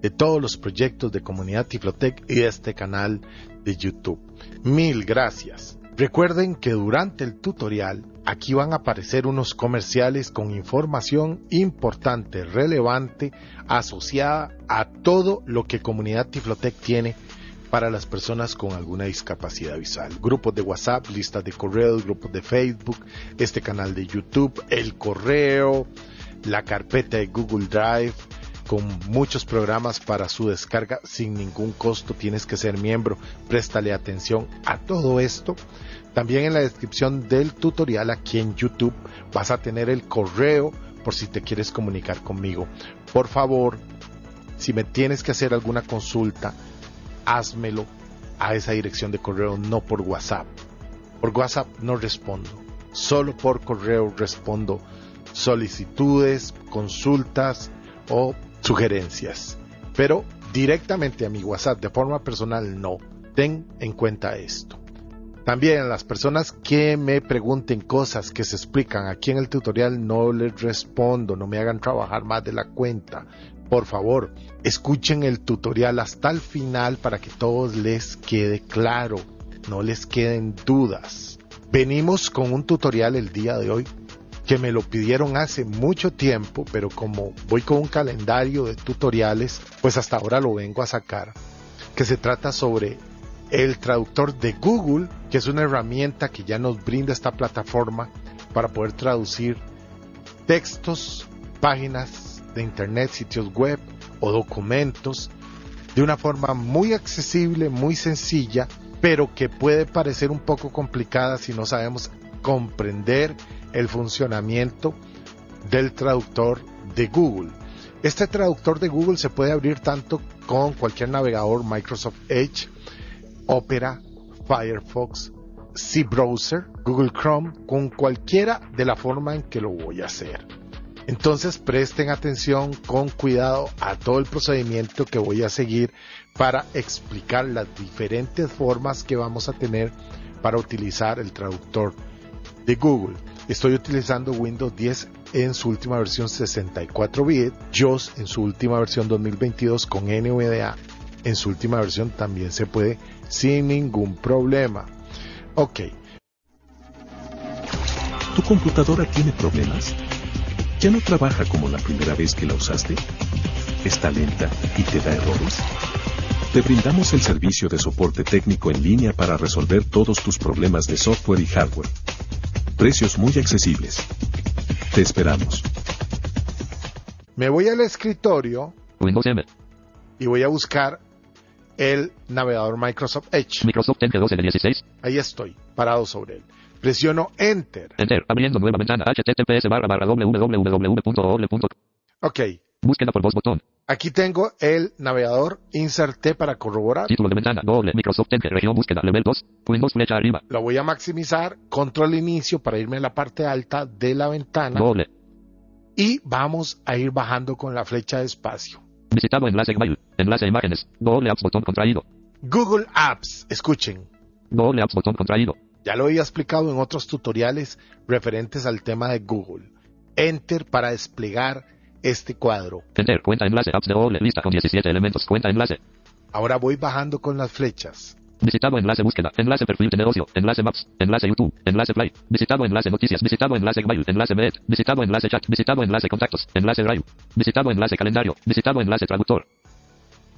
de todos los proyectos de Comunidad Tiflotec y de este canal de YouTube. Mil gracias. Recuerden que durante el tutorial aquí van a aparecer unos comerciales con información importante, relevante, asociada a todo lo que Comunidad Tiflotec tiene para las personas con alguna discapacidad visual. Grupos de WhatsApp, listas de correos, grupos de Facebook, este canal de YouTube, el correo, la carpeta de Google Drive, con muchos programas para su descarga sin ningún costo. Tienes que ser miembro. Préstale atención a todo esto. También en la descripción del tutorial aquí en YouTube vas a tener el correo por si te quieres comunicar conmigo. Por favor, si me tienes que hacer alguna consulta, házmelo a esa dirección de correo, no por WhatsApp. Por WhatsApp no respondo. Solo por correo respondo solicitudes, consultas o sugerencias. Pero directamente a mi WhatsApp de forma personal no. Ten en cuenta esto. También las personas que me pregunten cosas que se explican aquí en el tutorial no les respondo, no me hagan trabajar más de la cuenta. Por favor, escuchen el tutorial hasta el final para que todos les quede claro, no les queden dudas. Venimos con un tutorial el día de hoy que me lo pidieron hace mucho tiempo, pero como voy con un calendario de tutoriales, pues hasta ahora lo vengo a sacar, que se trata sobre el traductor de Google, que es una herramienta que ya nos brinda esta plataforma para poder traducir textos, páginas de internet, sitios web o documentos de una forma muy accesible, muy sencilla, pero que puede parecer un poco complicada si no sabemos comprender el funcionamiento del traductor de Google. Este traductor de Google se puede abrir tanto con cualquier navegador Microsoft Edge, Opera, Firefox, C-Browser, Google Chrome, con cualquiera de la forma en que lo voy a hacer. Entonces presten atención con cuidado a todo el procedimiento que voy a seguir para explicar las diferentes formas que vamos a tener para utilizar el traductor de Google. Estoy utilizando Windows 10 en su última versión 64 bit, JOS en su última versión 2022 con NVDA en su última versión también se puede sin ningún problema. Ok. ¿Tu computadora tiene problemas? ¿Ya no trabaja como la primera vez que la usaste? ¿Está lenta y te da errores? Te brindamos el servicio de soporte técnico en línea para resolver todos tus problemas de software y hardware. Precios muy accesibles. Te esperamos. Me voy al escritorio Windows M. y voy a buscar el navegador Microsoft Edge. Microsoft Edge 12 de 16. Ahí estoy, parado sobre él. Presiono Enter. Enter. Abriendo nueva ventana. https barra barra www.orle.com. Ok, Búsqueda por voz botón. aquí tengo el navegador Inserté para corroborar. Título de ventana. Doble. Microsoft Edge. Región búsqueda. Level 2. Windows flecha arriba. Lo voy a maximizar, control inicio para irme a la parte alta de la ventana Doble. y vamos a ir bajando con la flecha de espacio. Visitado enlace mail. Enlace imágenes. Doble apps botón contraído. Google Apps, escuchen, Doble apps botón contraído. ya lo había explicado en otros tutoriales referentes al tema de Google. Enter para desplegar este cuadro. Enter. Cuenta enlace. Apps de doble. Lista con 17 elementos. Cuenta enlace. Ahora voy bajando con las flechas. Visitado enlace búsqueda. Enlace perfil de negocio. Enlace maps. Enlace YouTube. Enlace play. Visitado enlace noticias. Visitado enlace mail. Enlace med. Visitado enlace chat. Visitado enlace contactos. Enlace drive. Visitado enlace calendario. Visitado enlace traductor.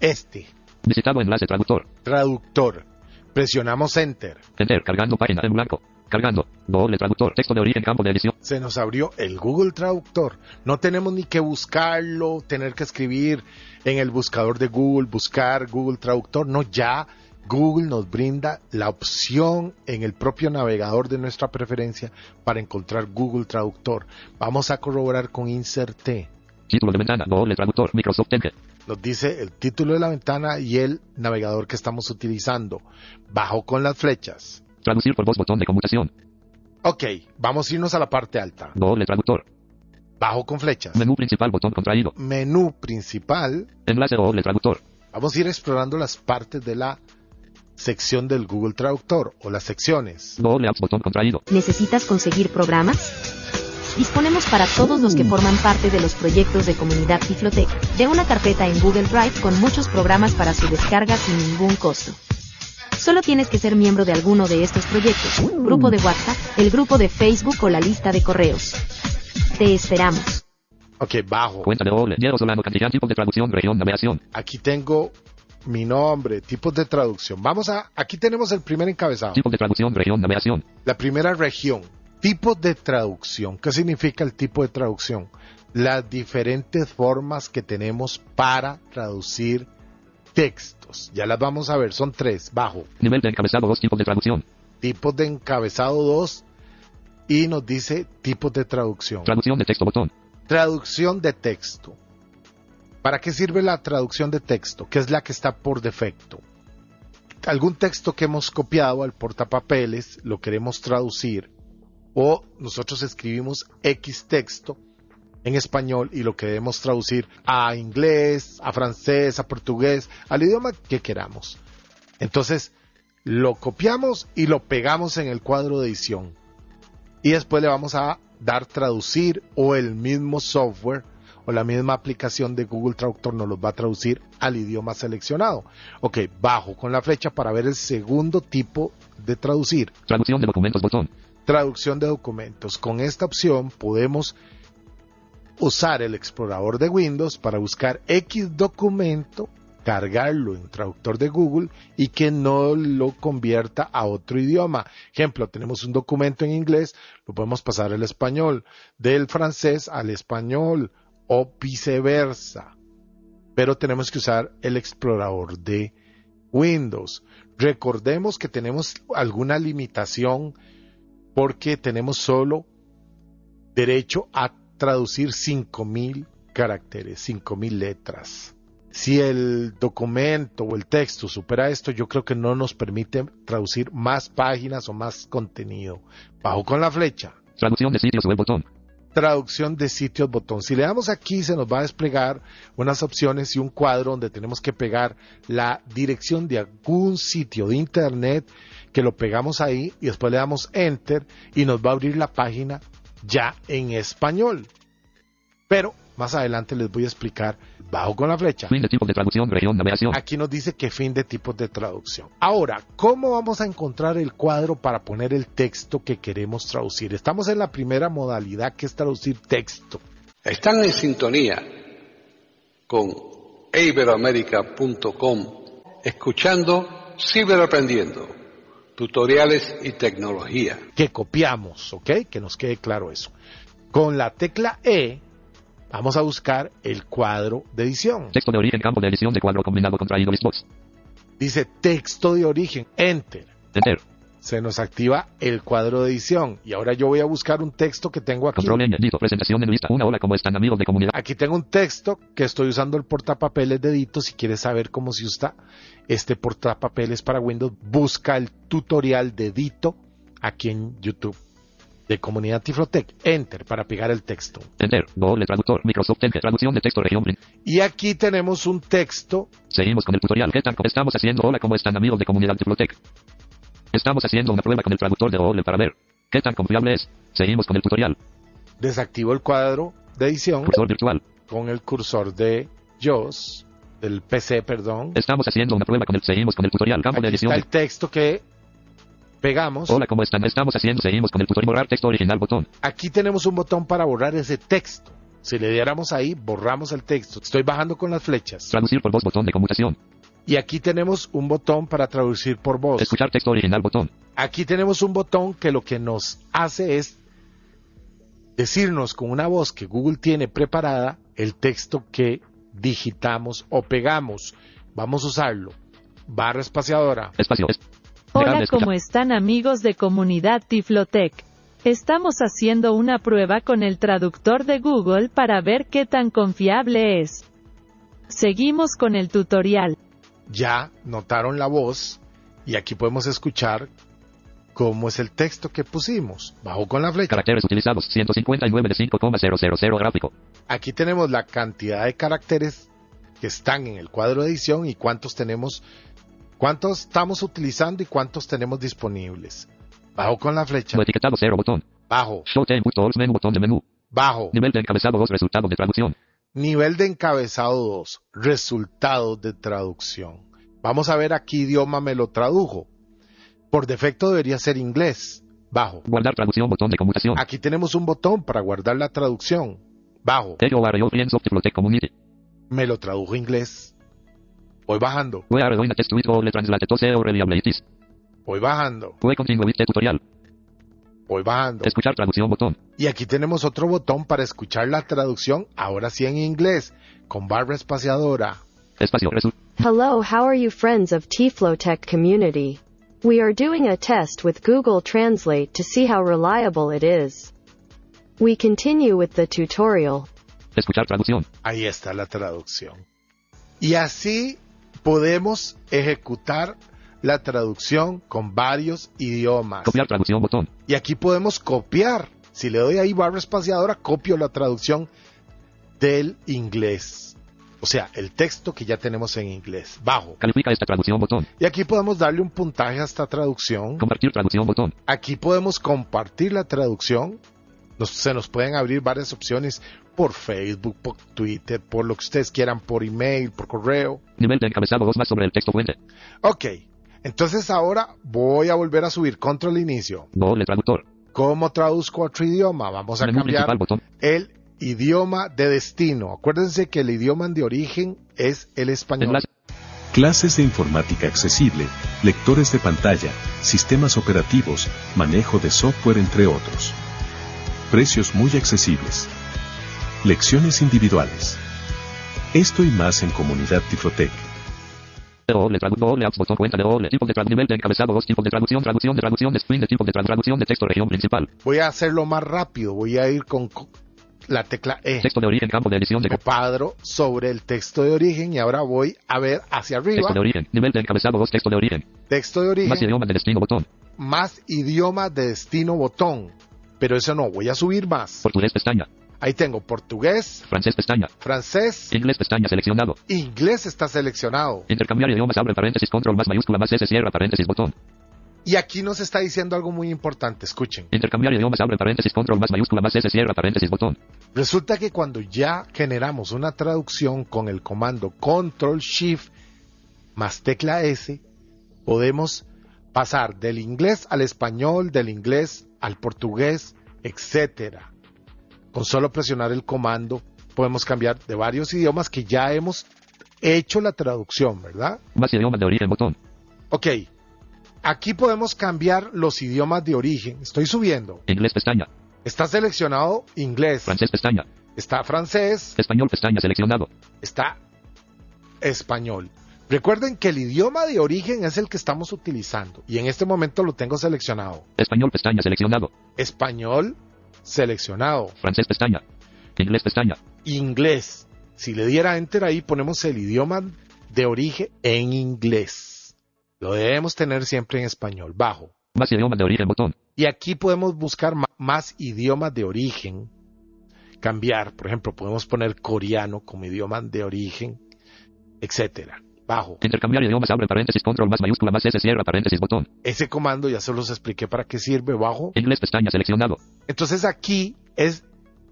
Este, Visitado enlace traductor. Traductor. Presionamos Enter. Enter. Cargando página en blanco. Cargando. Doble traductor. Texto de origen. Campo de edición. Se nos abrió el Google Traductor. No tenemos ni que buscarlo, tener que escribir en el buscador de Google, buscar Google Traductor. No, ya Google nos brinda la opción en el propio navegador de nuestra preferencia para encontrar Google Traductor. Vamos a corroborar con Insert T. Título de ventana. Doble traductor. Microsoft Edge. Nos dice el título de la ventana y el navegador que estamos utilizando. Bajo con las flechas. Traducir por voz. Botón de conmutación. Ok, vamos a irnos a la parte alta. Doble traductor. Bajo con flechas. Menú principal. Botón contraído. Menú principal. Enlace doble traductor. Vamos a ir explorando las partes de la sección del Google Traductor o las secciones. Doble apps. Botón contraído. ¿Necesitas conseguir programas? Disponemos para todos los que forman parte de los proyectos de comunidad Tiflotec de una carpeta en Google Drive con muchos programas para su descarga sin ningún costo. Solo tienes que ser miembro de alguno de estos proyectos, grupo de WhatsApp, el grupo de Facebook o la lista de correos. Te esperamos. Ok, bajo. Cuenta de doble. Diego Solano. Cantidad. Tipo de traducción. Región. Navegación. Aquí tengo mi nombre, tipos de traducción. Vamos a, aquí tenemos el primer encabezado. Tipo de traducción. Región. Navegación. La primera región. Tipos de traducción. ¿Qué significa el tipo de traducción? Las diferentes formas que tenemos para traducir textos. Ya las vamos a ver, son tres. Bajo. Nivel de encabezado. Dos tipos de traducción. Tipos de encabezado 2 y nos dice tipos de traducción. Traducción de texto. Botón. Traducción de texto. ¿Para qué sirve la traducción de texto? Que es la que está por defecto. Algún texto que hemos copiado al portapapeles lo queremos traducir o nosotros escribimos X texto en español y lo queremos traducir a inglés, a francés, a portugués, al idioma que queramos. Entonces, lo copiamos y lo pegamos en el cuadro de edición. Y después le vamos a dar traducir o el mismo software o la misma aplicación de Google Traductor nos los va a traducir al idioma seleccionado. Ok, bajo con la flecha para ver el segundo tipo de traducir. Traducción de documentos. Botón. Traducción de documentos. Con esta opción podemos usar el explorador de Windows para buscar X documento, cargarlo en traductor de Google y que no lo convierta a otro idioma. Ejemplo, tenemos un documento en inglés, lo podemos pasar al español, del francés al español o viceversa. Pero tenemos que usar el explorador de Windows. Recordemos que tenemos alguna limitación porque tenemos solo derecho a traducir 5000 caracteres, 5000 letras. Si el documento o el texto supera esto, yo creo que no nos permite traducir más páginas o más contenido. Bajo con la flecha. Traducción de sitios web. Botón. Traducción de sitios botón. Si le damos aquí se nos va a desplegar unas opciones y un cuadro donde tenemos que pegar la dirección de algún sitio de internet que lo pegamos ahí y después le damos enter y nos va a abrir la página ya en español. Pero más adelante les voy a explicar bajo con la flecha. Fin de tipo de traducción. Región. Navegación. Aquí nos dice que fin de tipos de traducción. Ahora, ¿cómo vamos a encontrar el cuadro para poner el texto que queremos traducir? Estamos en la primera modalidad que es traducir texto. Están en sintonía con iberoamerica.com escuchando Ciberaprendiendo, tutoriales y tecnología. Que copiamos, ¿ok? Que nos quede claro eso. Con la tecla E vamos a buscar el cuadro de edición. Texto de origen. Campo de edición de cuadro combinado contraído. Listbox. Dice texto de origen, enter. Enter. Se nos activa el cuadro de edición. Y ahora yo voy a buscar un texto que tengo aquí. Control N. Listo. Presentación en lista. Una hola. ¿Cómo están amigos de comunidad? Aquí tengo un texto que estoy usando el portapapeles de Dito. Si quieres saber cómo se usa este portapapeles para Windows, busca el tutorial de Dito aquí en YouTube de Comunidad Tiflotec. Enter para pegar el texto. Enter. Doble traductor. Microsoft Edge. Traducción de texto. Región. Y aquí tenemos un texto. Seguimos con el tutorial. ¿Qué tal? Estamos haciendo hola. ¿Cómo están amigos de comunidad Tiflotec? Estamos haciendo una prueba con el traductor de doble para ver qué tan confiable es. Seguimos con el tutorial. Desactivo el cuadro de edición Cursor virtual. con el cursor de JOS, del PC, perdón. Estamos haciendo una prueba con el. Seguimos con el tutorial. Campo de Aquí edición. está el texto que pegamos. Hola, ¿cómo están? Estamos haciendo. Seguimos con el tutorial. Borrar texto original. Botón. Aquí tenemos un botón para borrar ese texto. Si le diéramos ahí, borramos el texto. Estoy bajando con las flechas. Traducir por voz. Botón de conmutación. Y aquí tenemos un botón para traducir por voz. Escuchar texto original botón. Aquí tenemos un botón que lo que nos hace es decirnos con una voz que Google tiene preparada el texto que digitamos o pegamos. Vamos a usarlo. Barra espaciadora. Espacio. Es. Hola. ¿cómo están amigos de comunidad Tiflotec? Estamos haciendo una prueba con el traductor de Google para ver qué tan confiable es. Seguimos con el tutorial. Ya notaron la voz y aquí podemos escuchar cómo es el texto que pusimos. Bajo con la flecha. Caracteres utilizados. 159 de 5,000 gráfico. Aquí tenemos la cantidad de caracteres que están en el cuadro de edición y cuántos tenemos, cuántos estamos utilizando y cuántos tenemos disponibles. Bajo con la flecha. Etiquetado 0 botón. Bajo, Show Time Tools menú botón de menú. bajo. Nivel de encabezado 2 resultados de traducción. Nivel de encabezado 2. Resultados de traducción. Vamos a ver a qué idioma me lo tradujo. Por defecto debería ser inglés. Bajo. Guardar traducción botón de conmutación. Aquí tenemos un botón para guardar la traducción. Bajo. Me lo tradujo inglés. Voy bajando. Voy bajando. Tutorial. Voy bajando. Escuchar traducción botón. Y aquí tenemos otro botón para escuchar la traducción, ahora sí en inglés, con barra espaciadora. Espacio. Hello, how are you friends of Tiflotech community? We are doing a test with Google Translate to see how reliable it is. We continue with the tutorial. Escuchar traducción. Ahí está la traducción. Y así podemos ejecutar la traducción con varios idiomas. Copiar traducción botón. Y aquí podemos copiar. Si le doy ahí barra espaciadora, copio la traducción del inglés. O sea, el texto que ya tenemos en inglés. Bajo. Califica esta traducción botón. Y aquí podemos darle un puntaje a esta traducción. Compartir traducción botón. Aquí podemos compartir la traducción. Nos- se nos pueden abrir varias opciones por Facebook, por Twitter, por lo que ustedes quieran, por email, por correo. Nivel de encabezado 2 más sobre el texto fuente. Ok, entonces ahora voy a volver a subir control inicio. Doble traductor. ¿Cómo traduzco a otro idioma? Vamos a Menú cambiar el idioma de destino. Acuérdense que el idioma de origen es el español. Enlace. Clases de informática accesible, lectores de pantalla, sistemas operativos, manejo de software entre otros. Precios muy accesibles. Lecciones individuales. Esto y más en Comunidad Tiflotec. Doble tradu doble apps botón cuenta de doble tipo de trad nivel de encabezado 2 tipos de traducción traducción de traducción de screen de tipo de trad traducción de texto región principal. Voy a hacerlo más rápido. Voy a ir con co- la tecla E. Texto de origen campo de edición de Repadro sobre el texto de origen y ahora voy a ver hacia arriba. texto de origen nivel de encabezado 2 texto de origen. Texto de origen. Más idiomas de destino botón. más idioma de destino botón. Pero eso no, voy a subir más. Portugués pestaña. Ahí tengo portugués, Francés pestaña. francés, Inglés pestaña seleccionado. inglés está seleccionado. Intercambiar idiomas abre paréntesis control más mayúscula más S cierra paréntesis botón. Y aquí nos está diciendo algo muy importante, escuchen. Intercambiar idiomas abre paréntesis control más mayúscula más S cierra paréntesis botón. Resulta que cuando ya generamos una traducción con el comando Control Shift más tecla S, podemos pasar del inglés al español, del inglés al portugués, etcétera. Con solo presionar el comando podemos cambiar de varios idiomas que ya hemos hecho la traducción, ¿verdad? Más idiomas de origen botón. Ok. Aquí podemos cambiar los idiomas de origen. Estoy subiendo. Inglés pestaña. Está seleccionado inglés. Francés pestaña. Está francés. Español pestaña seleccionado. Está español. Recuerden que el idioma de origen es el que estamos utilizando. Y en este momento lo tengo seleccionado. Español pestaña seleccionado. Español seleccionado. Francés pestaña. Inglés pestaña. Inglés. Si le diera enter ahí ponemos el idioma de origen en inglés. Lo debemos tener siempre en español. Bajo. Más idiomas de origen botón. Y aquí podemos buscar más idiomas de origen. Cambiar, por ejemplo, podemos poner coreano como idioma de origen, etcétera. Bajo. Intercambiar idiomas abre paréntesis control más mayúscula más S cierra paréntesis botón. Ese comando ya se los expliqué para qué sirve. Bajo. Inglés pestaña seleccionado. Entonces aquí es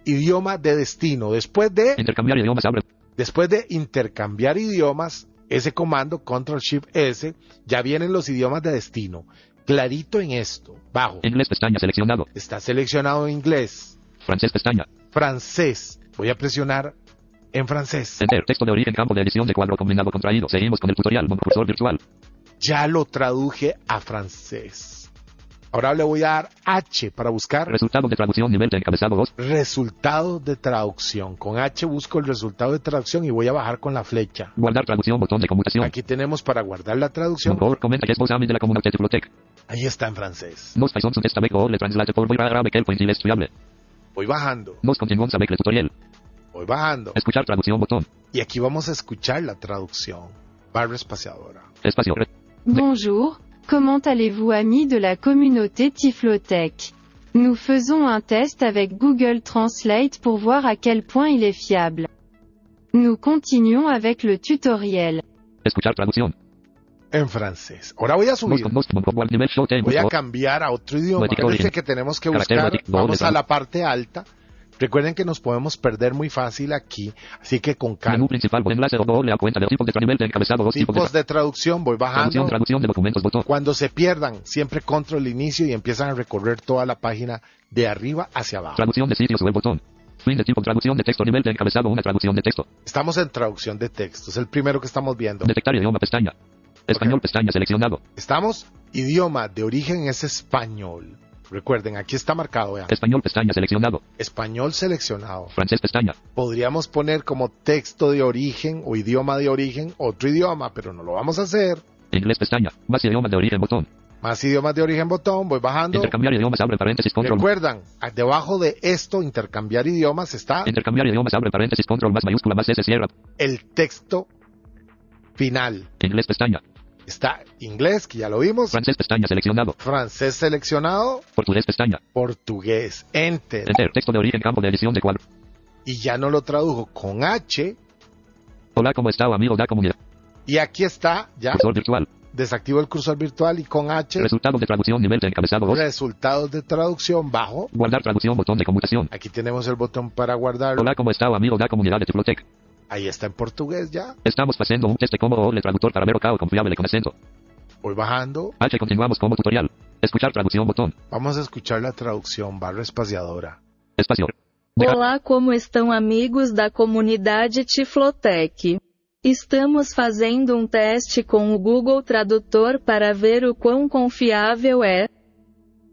idioma de destino. Después de, Intercambiar idiomas abre. después de intercambiar idiomas, ese comando Control Shift S, ya vienen los idiomas de destino. Clarito en esto. Bajo. Inglés pestaña seleccionado. Está seleccionado inglés. Francés pestaña. francés. Voy a presionar en francés. Enter. Texto de origen, campo de edición de cuadro combinado contraído. Seguimos con el tutorial. Cursor virtual. Ya lo traduje a francés. Ahora le voy a dar H para buscar Resultado de traducción, nivel de encabezado 2. resultado de traducción. Con H busco el resultado de traducción y voy a bajar con la flecha. Guardar traducción, botón de conmutación. Aquí tenemos para guardar la traducción. Por comenta que es de la comunidad de Tiflotec. Ahí está en francés. Nos faisons un test avec le translate avec quel point il est fiable. Voy bajando, Nos continuons avec le tutoriel. Voy bajando. Escuchar traducción, botón. Y aquí vamos a escuchar la traducción. Barra espaciadora. Espacio. Bonjour, comment allez-vous amis de la communauté Tiflotech Nous faisons un test avec Google Translate pour voir à quel point il est fiable. Nous continuons avec le tutoriel. Escuchar traducción. En francés. Ahora voy a subir. Voy a cambiar a otro idioma. Origen. que tenemos que buscar. Vamos a la parte alta. Recuerden que nos podemos perder muy fácil aquí. Así que con calma. Menú principal, enlace o doble a cuenta de tipo de nivel de encabezado 2. Tipo de Tipos de traducción, voy traducción, bajando. traducción de documentos, botón. Cuando se pierdan, siempre control inicio y empiezan a recorrer toda la página de arriba hacia abajo. Traducción de sitios web, botón. Fin de tipo, traducción de texto, nivel de encabezado, una traducción de texto. Estamos en traducción de texto. Es el primero que estamos viendo. Detectar idioma, pestaña. Español, Ok. pestaña seleccionado. Estamos, idioma de origen es español. Recuerden, aquí está marcado, vean. Español, pestaña seleccionado. Español seleccionado. Francés, pestaña. Podríamos poner como texto de origen o idioma de origen otro idioma, pero no lo vamos a hacer. Inglés, pestaña. Más idioma de origen, botón. Más idiomas de origen botón, voy bajando. Intercambiar idiomas, abre paréntesis, control. Recuerdan, debajo de esto, intercambiar idiomas, está Intercambiar idiomas, abre paréntesis, control más mayúscula más S, cierra. el texto final. Inglés, pestaña. Está inglés, que ya lo vimos, Francés, pestaña seleccionado. francés seleccionado, Portugués, pestaña. portugués, enter. Enter. Texto de origen, campo de edición de cuadro. Y ya no lo tradujo con H. Hola, ¿cómo está, amigo de la comunidad? Y aquí está, ya Cursor virtual. desactivo el cursor virtual y con H, Resultado de traducción, nivel de encabezado 2. resultados de traducción bajo. Guardar traducción, botón de conmutación. Aquí tenemos el botón para guardarlo. Hola, ¿cómo está, amigo de la comunidad de Tiflotec? Ahí está en portugués ya. Estamos haciendo un test de cómo el traductor para ver o confiable con acento. Voy bajando. H, continuamos como tutorial. Escuchar traducción, botón. Vamos a escuchar la traducción barra espaciadora. Espacio. Olá, como estão amigos da comunidade Tiflotec? Estamos fazendo um teste com o Google Tradutor para ver o quão confiável é.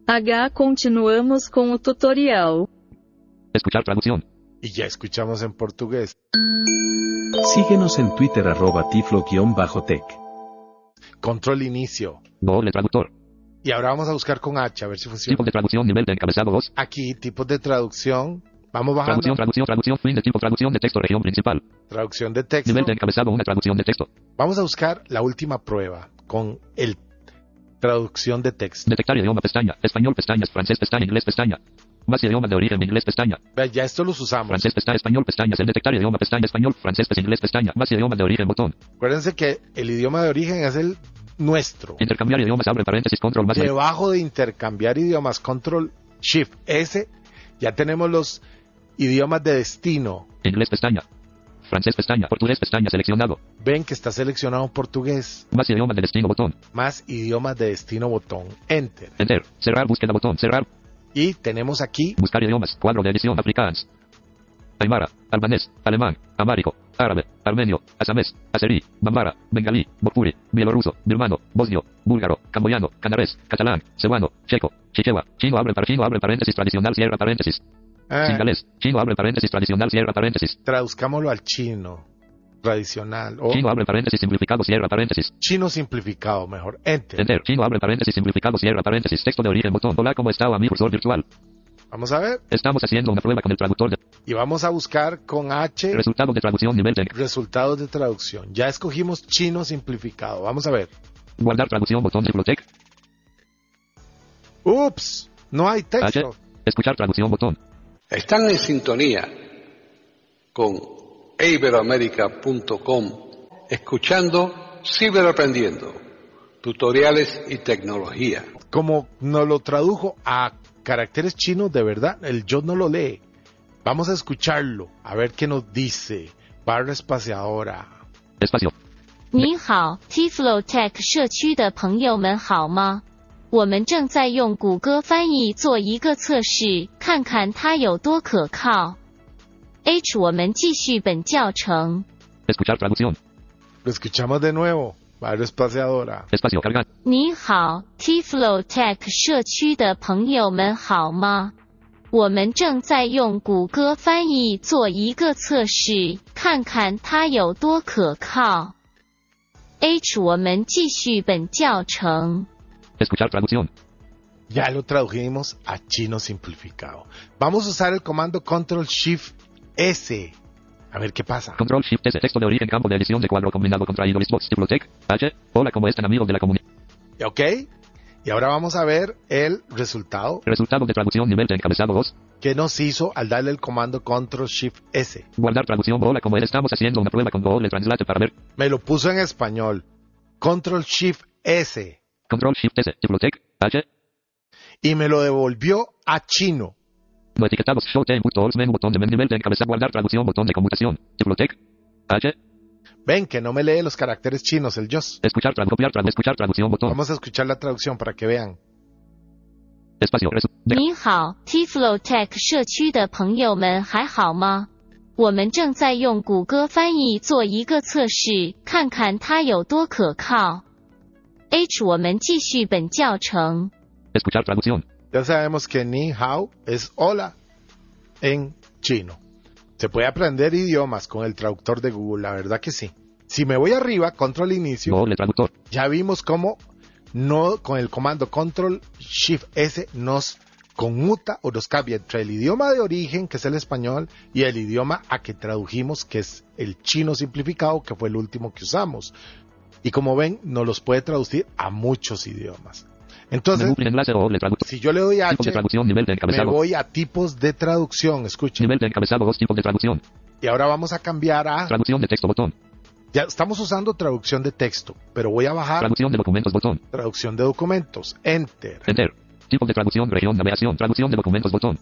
H. Continuamos com o tutorial. Escuchar traducción. Y ya escuchamos en portugués. Síguenos en Twitter arroba tiflo-tech. Control inicio. Doble traductor. Y ahora vamos a buscar con H a ver si funciona. Tipo de traducción, nivel de encabezado 2. Aquí, tipos de traducción. Vamos bajando. Traducción, traducción, traducción, fin de tipo, traducción de texto, región principal. Traducción de texto. Nivel de encabezado, una traducción de texto. Vamos a buscar la última prueba con el traducción de texto. Detectar idioma, pestaña. Español, pestañas. Francés, pestaña. Inglés, pestaña. Más idioma de origen, inglés, pestaña. Ya esto los usamos. Francés, pestaña. Español, pestañas. El detectar idioma, pestaña. Español, francés, pestaña. Inglés, pestaña. Más idioma de origen, botón. Acuérdense que el idioma de origen es el nuestro. Intercambiar idiomas, abre paréntesis, control más. Debajo de intercambiar idiomas, control shift S, ya tenemos los idiomas de destino. Inglés, pestaña. Francés, pestaña. Portugués, pestaña. Seleccionado. Ven que está seleccionado portugués. Más idioma de destino, botón. Más idiomas de destino, botón. Enter. Enter. Cerrar, búsqueda, botón. Cerrar. Y tenemos aquí Buscar idiomas. Cuadro de edición. Afrikaans. Aymara. Albanés. Alemán. Amárico. Árabe. Armenio. Asamés. Azerí. Bambara. Bengalí. Bokpuri. Bielorruso. Birmano. Bosnio. Búlgaro. Camboyano. Canarés. Catalán. Cebuano. Checo. Chichewa. Chino abre, chino abre paréntesis tradicional. Cierra paréntesis. ah, Singalés. Chino abre paréntesis tradicional. Cierra paréntesis. traduzcámoslo al chino tradicional o Chino abre paréntesis simplificado. Cierra paréntesis. chino simplificado, mejor. Enter. Enter. Chino abre paréntesis simplificado. Cierra paréntesis. Texto de origen. Botón. Hola, ¿cómo está, mi cursor virtual? Vamos a ver Estamos haciendo una prueba con el traductor de y vamos a buscar con H resultado de traducción nivel de resultados de traducción. Ya escogimos chino simplificado. Vamos a ver. guardar traducción. Botón de biblioteca. Ups, no hay H. texto. Escuchar traducción. Botón. Están en sintonía con iberoamérica.com, escuchando Ciberaprendiendo, tutoriales y tecnología. Como nos lo tradujo a caracteres chinos de verdad, el yo no lo lee. Vamos a escucharlo, a ver qué nos dice. Barra espaciadora. Espacio. 您好，Tiflotech 社区的朋友们好吗？我们正在用谷歌翻译做一个测试，看看它有多可靠。 H 我们继续本教程。Escuchar traducción. Lo escuchamos de nuevo. Barrio espaciadora. Espacio cargar. 你好，Tiflo Tech 社区的朋友们好吗？我们正在用谷歌翻译做一个测试，看看它有多可靠。H 我们继续本教程。Escuchar traducción. Ya lo tradujimos a chino simplificado. Vamos a usar el comando Control Shift S. A ver qué pasa. Control Shift S. Texto de origen. Campo de edición de cuadro combinado contraído. Listbox. Tiflotec. H. Hola, ¿cómo están amigos de la comunidad? ¿Ok? Y ahora vamos a ver el resultado Resultado de traducción. Nivel de encabezado 2. que nos hizo al darle el comando Control Shift S. Guardar traducción. Hola, ¿cómo estamos haciendo una prueba con Google Translate para ver. Me lo puso en español. Control Shift S. Control Shift S. Tiflotec. H. Y me lo devolvió a chino. No etiquetados. Show Time. Tools. Menú. Botón de menú. Nivel de encabezado. Guardar traducción. Botón de conmutación. Tiflotec. H. Ven que no me lee los caracteres chinos el JOS. Escuchar. Tradu copiar. Tradu escuchar traducción. Botón. Vamos a escuchar la traducción para que vean. Espacio. Resu de- 你好，Tiflo Tech 社区的朋友们还好吗？我们正在用谷歌翻译做一个测试，看看它有多可靠。H 我们继续本教程。 Escuchar traducción. Ya sabemos que ni hao es hola en chino. Se puede aprender idiomas con el traductor de Google, la verdad que sí. Si me voy arriba, control inicio, Google Traductor. ya vimos cómo no con el comando control shift S nos conmuta o nos cambia entre el idioma de origen, que es el español, y el idioma a que tradujimos, que es el chino simplificado, que fue el último que usamos. Y como ven, nos los puede traducir a muchos idiomas. Entonces, si yo le doy de H, me voy a tipos de traducción, escuchen. Nivel de encabezado 2. Tipos de traducción. Y ahora vamos a cambiar a... Traducción de texto. Botón. Ya estamos usando traducción de texto, pero voy a bajar Traducción de documentos. Botón. traducción de documentos. Enter. Enter. Tipo de traducción. Región. Navegación. Traducción de documentos. Botón.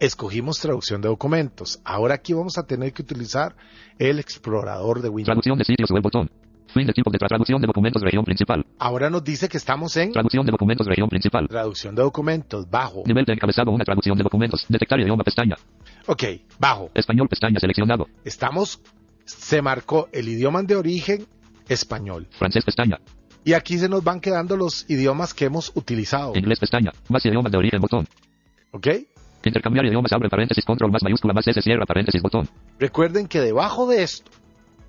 Escogimos traducción de documentos. Ahora aquí vamos a tener que utilizar el explorador de Windows. Traducción de sitios web. Botón. Fin de tipo de tra- traducción de documentos. Región principal. Ahora nos dice que estamos en Traducción de documentos. Región principal. traducción de documentos. Bajo. Nivel de encabezado. Una traducción de documentos. Detectar idioma. Pestaña. Ok, bajo. Español. Pestaña. Seleccionado. Estamos... Se marcó el idioma de origen español. Francés. Pestaña. Y aquí se nos van quedando los idiomas que hemos utilizado. Inglés. Pestaña. Más idiomas de origen. Botón. ¿Ok? Intercambiar idiomas. Abre paréntesis. Control más mayúscula más S. Cierra paréntesis. Botón. Recuerden que debajo de esto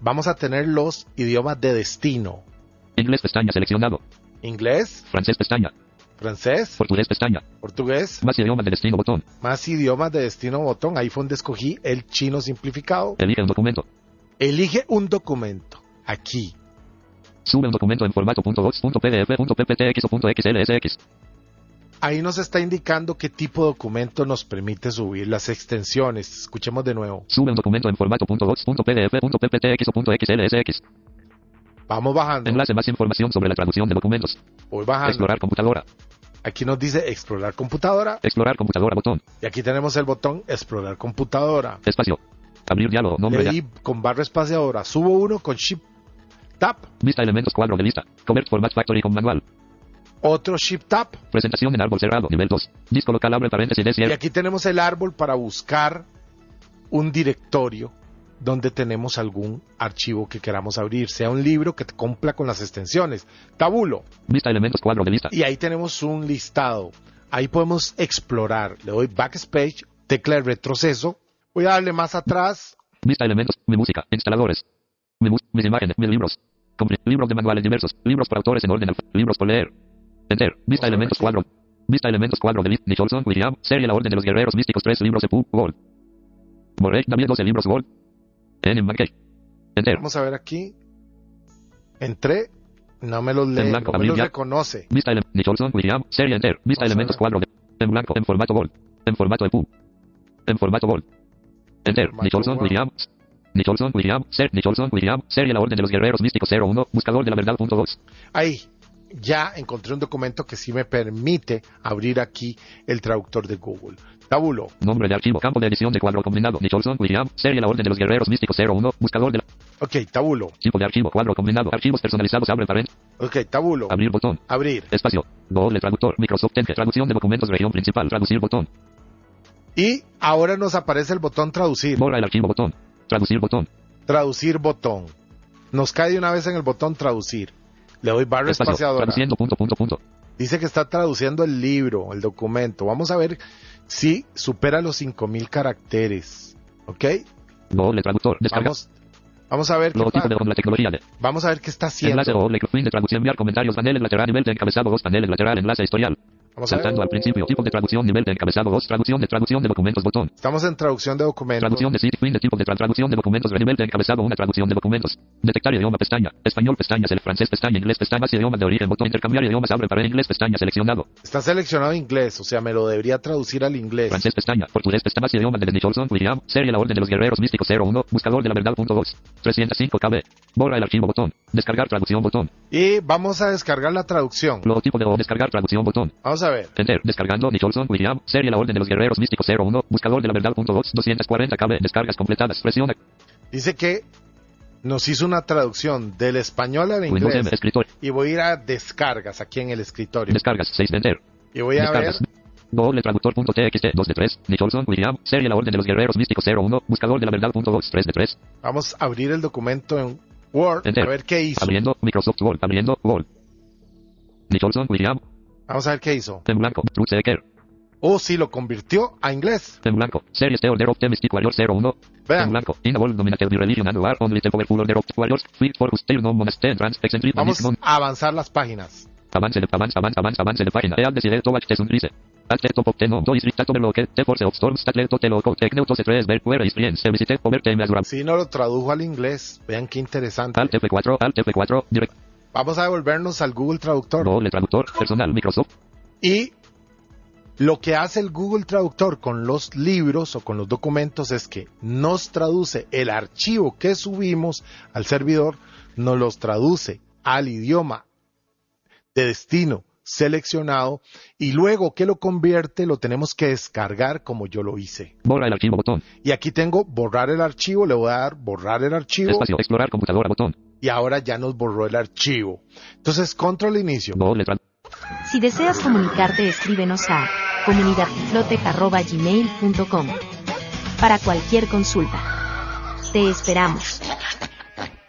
vamos a tener los idiomas de destino. Inglés. Pestaña. Seleccionado. Inglés, Francés. Pestaña. francés, Portugués. Pestaña. portugués, Más idiomas de destino. Botón. más idiomas de destino botón. Ahí fue donde escogí el chino simplificado. Elige un documento. Elige un documento. Aquí. Sube un documento en formato .docs, .pdf, .pptx o .xlsx. Ahí nos está indicando qué tipo de documento nos permite subir las extensiones. Escuchemos de nuevo. Sube un documento en formato .docs, .pdf, .pptx o .xlsx. Vamos bajando. Enlace más información sobre la traducción de documentos. Voy bajando. Explorar computadora. Aquí nos dice explorar computadora. Explorar computadora botón. Y aquí tenemos el botón explorar computadora. Espacio. Abrir diálogo. Nombre di con barra espaciadora. Subo uno con Shift Tab. Vista elementos cuadro de lista. Convert Format Factory con manual. Otro Shift Tab. Presentación en árbol cerrado. Nivel 2. Disco local abre paréntesis Y aquí tenemos el árbol para buscar un directorio donde tenemos algún archivo que queramos abrir, sea un libro que te cumpla con las extensiones. Tabulo. Vista elementos cuadro de lista. Y ahí tenemos un listado. Ahí podemos explorar. Le doy backspace, tecla de retroceso. Voy a darle más atrás. Vista elementos. Mi música. Instaladores. Mi mus- mis imágenes. Mis libros. Libros de manuales diversos. Libros por autores en orden Libros por leer. Enter. Vista elementos cuadro. Vista elementos cuadro de. Nicholson, William. Serie La Orden de los Guerreros Místicos. Tres libros de Pooh. Gold. Borrell. David 12 libros Gold. N. McKay. Enter. Vamos a ver aquí. Entré. No me los En lee, blanco, no me los reconoce. Vista ele- Nicholson, William, serie enter. Vista Vamos elementos cuadro de. En blanco, en formato Gold. En formato EPUB. En formato Gold. Enter. Formato Nicholson, Word. William. Nicholson, William, ser, Nicholson, William, serie La Orden de los Guerreros Místicos 01, buscador de la verdad.2. Ahí. Ya encontré un documento que sí me permite abrir aquí el traductor de Google. Tabulo. Nombre de archivo, campo de edición de cuadro combinado. Nicholson, William, serie La Orden de los Guerreros Místicos 01, buscador de la. Ok, tabulo. Tipo de archivo, cuadro combinado. Archivos personalizados, abre paréntesis. Ok, tabulo. Abrir botón. Abrir. Espacio. Google Traductor. Microsoft Edge. Traducción de documentos. Región principal. Traducir botón. Y ahora nos aparece el botón traducir. Borra el archivo botón. Traducir botón. Traducir botón. Nos cae de una vez en el botón traducir. Le doy barra Espacio. espaciadora. Traduciendo punto punto punto. Dice que está traduciendo el libro, el documento. Vamos a ver si supera los 5000 caracteres. ¿Ok? Doble traductor. Descarga. Vamos, vamos a ver qué pa- de la tecnología. Vamos a ver qué está haciendo. Enlace o doble fin de traducción. Enviar comentarios. Panel lateral. Nivel de encabezado 2. Panel lateral. Enlace historial. Vamos a ver. Saltando al principio. Tipo de traducción. Nivel de encabezado 2. Traducción de traducción de documentos. Botón. Estamos en traducción de documentos. Traducción de sitio. Fin de tipo de tra- traducción de documentos. Nivel de encabezado. Una traducción de documentos. Detectar idioma. Pestaña. Español. Pestaña. El francés. Pestaña. Inglés. Pestaña. Idioma de origen. Botón. Intercambiar idiomas. Abre para inglés. Pestaña. Seleccionado. Está seleccionado inglés, o sea, me lo debería traducir al inglés. Francés. Pestaña. Portugués. Pestaña. Idioma de Nicholson. William. Serie La Orden de los Guerreros Místicos 01. Buscador de la Verdad. Punto 2. 305 KB. Borra el archivo. Botón. Descargar traducción. Botón. Y vamos a descargar la traducción. Logotipo de o descargar traducción. Botón. Vamos a ver. Enter. Descargando Nicholson, William. Serie La Orden de los Guerreros Místicos 01. Buscador de la Verdad. Punto 2. 240 KB. Descargas completadas. Presiona. Dice que nos hizo una traducción del español al inglés. M. Y voy a ir a descargas aquí en el escritorio. Descargas. 6 de Enter. Y voy a ver. Descargas. Doble traductor.txt 2 de 3. Nicholson, William. Serie La Orden de los Guerreros Místicos 01. Buscador de la Verdad. Punto 2. 3 de 3. Vamos a abrir el documento en Word Enter. a ver qué hizo. Abriendo Microsoft Word. Abriendo Word. Nicholson, William. Vamos a ver qué hizo. En blanco. Oh, sí, lo convirtió a inglés. En blanco. Series The Order of the Mystic Warriors 01. Vean. En blanco. In a world dominated by religion and war, only the powerful order of warriors, fit for whose no monastery trans, eccentric, Vamos a avanzar las páginas. Avance avance, avance, avance, avance de página. Eal decide to te sunrise. Alt top of no, dois rictato de bloque, te force of storms, tatleto te loco, tecneuto se tres, ver, query, experience, se visite, over, te me azura. Si no lo tradujo al inglés, vean qué interesante. Alt F4, Alt F4, direct, Vamos a devolvernos al Google Traductor. doble traductor, personal, Microsoft, Y lo que hace el Google Traductor con los libros o con los documentos es que nos traduce el archivo que subimos al servidor, nos los traduce al idioma de destino seleccionado y luego que lo convierte lo tenemos que descargar como yo lo hice. borra el archivo, botón, Y aquí tengo borrar el archivo, le voy a dar borrar el archivo espacio, explorar computadora, botón, y ahora ya nos borró el archivo. Entonces, control inicio. doble tra- Si deseas comunicarte, escríbenos a comunidadtiflotec.gmail.com para cualquier consulta. Te esperamos.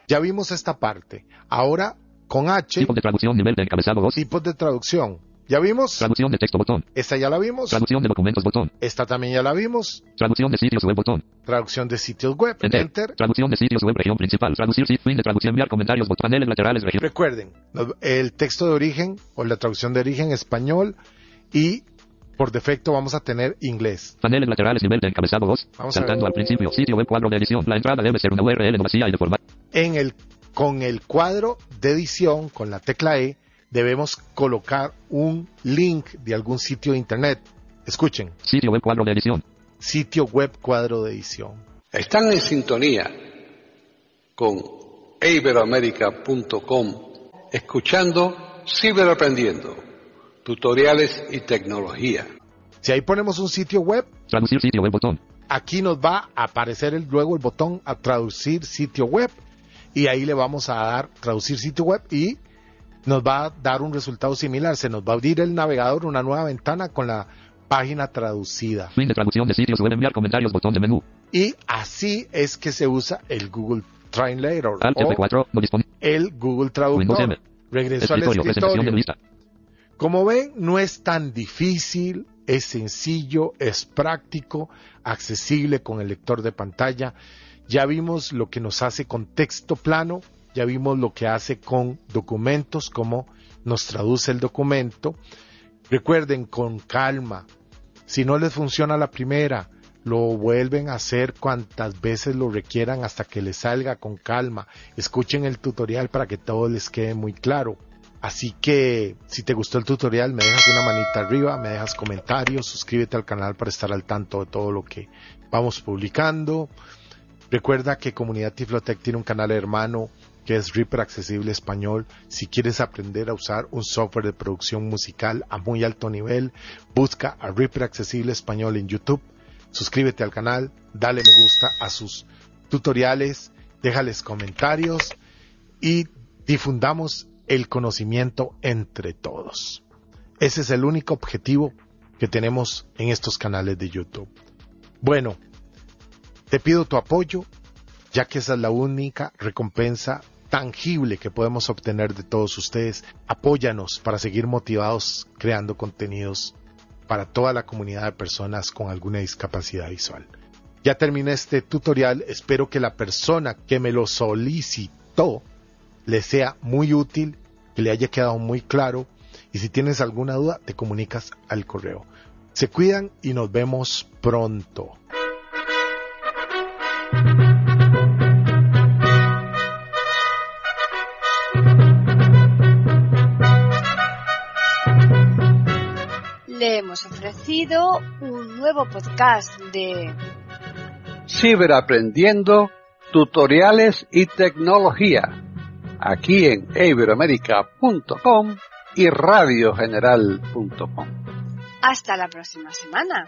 Ya vimos esta parte. Ahora con H, tipo de traducción, nivel de encabezado 2, tipos de traducción. ¿Ya vimos? traducción de texto, botón, Esta ya la vimos. traducción de documentos, botón, Esta también ya la vimos. traducción de sitios web, botón, Traducción de sitios web. enter, Enter. traducción de sitios web, región principal, traducir, sit, fin de traducción, enviar comentarios, botón, paneles laterales, región, Recuerden, el texto de origen o la traducción de origen español y por defecto vamos a tener inglés. Paneles laterales, nivel de encabezado 2. Vamos a Saltando ver. al principio, sitio web, cuadro de edición. La entrada debe ser una URL no vacía y de formato. En el, con el cuadro de edición, con la tecla E, debemos colocar un link de algún sitio de internet. Escuchen, Sitio web, cuadro de edición. sitio web cuadro de edición. Están en sintonía con iberoamérica.com, escuchando Ciberaprendiendo, tutoriales y tecnología. Si ahí ponemos un sitio web, Traducir sitio web, botón. aquí nos va a aparecer el- luego el botón a traducir sitio web y ahí le vamos a dar traducir sitio web y nos va a dar un resultado similar. Se nos va a abrir el navegador una nueva ventana con la página traducida. Fin de traducción de sitios web, enviar comentarios, botón de menú. Y así es que se usa el Google Translator Alt o F4, no el Google Traductor. Regreso al Escritorio, de. Como ven, no es tan difícil, es sencillo, es práctico, accesible con el lector de pantalla. Ya vimos lo que nos hace con texto plano, vimos lo que hace con documentos, cómo nos traduce el documento. Recuerden, con calma, si no les funciona la primera, lo vuelven a hacer cuantas veces lo requieran hasta que les salga con calma. Escuchen el tutorial para que todo les quede muy claro. Así que si te gustó el tutorial, me dejas una manita arriba, me dejas comentarios, suscríbete al canal para estar al tanto de todo lo que vamos publicando. Recuerda que Comunidad Tiflotec tiene un canal hermano que es Reaper Accesible Español. Si quieres aprender a usar un software de producción musical a muy alto nivel, busca a Reaper Accesible Español en YouTube. Suscríbete al canal, dale me gusta a sus tutoriales, déjales comentarios y difundamos el conocimiento entre todos. Ese es el único objetivo que tenemos en estos canales de YouTube. Bueno, te pido tu apoyo, ya que esa es la única recompensa tangible que podemos obtener de todos ustedes. Apóyanos para seguir motivados creando contenidos para toda la comunidad de personas con alguna discapacidad visual. Ya terminé este tutorial, espero que la persona que me lo solicitó le sea muy útil, que le haya quedado muy claro y si tienes alguna duda te comunicas al correo. Se cuidan y nos vemos pronto. Hemos ofrecido un nuevo podcast de Ciberaprendiendo, tutoriales y tecnología, aquí en iberoamerica.com y radiogeneral.com. Hasta la próxima semana.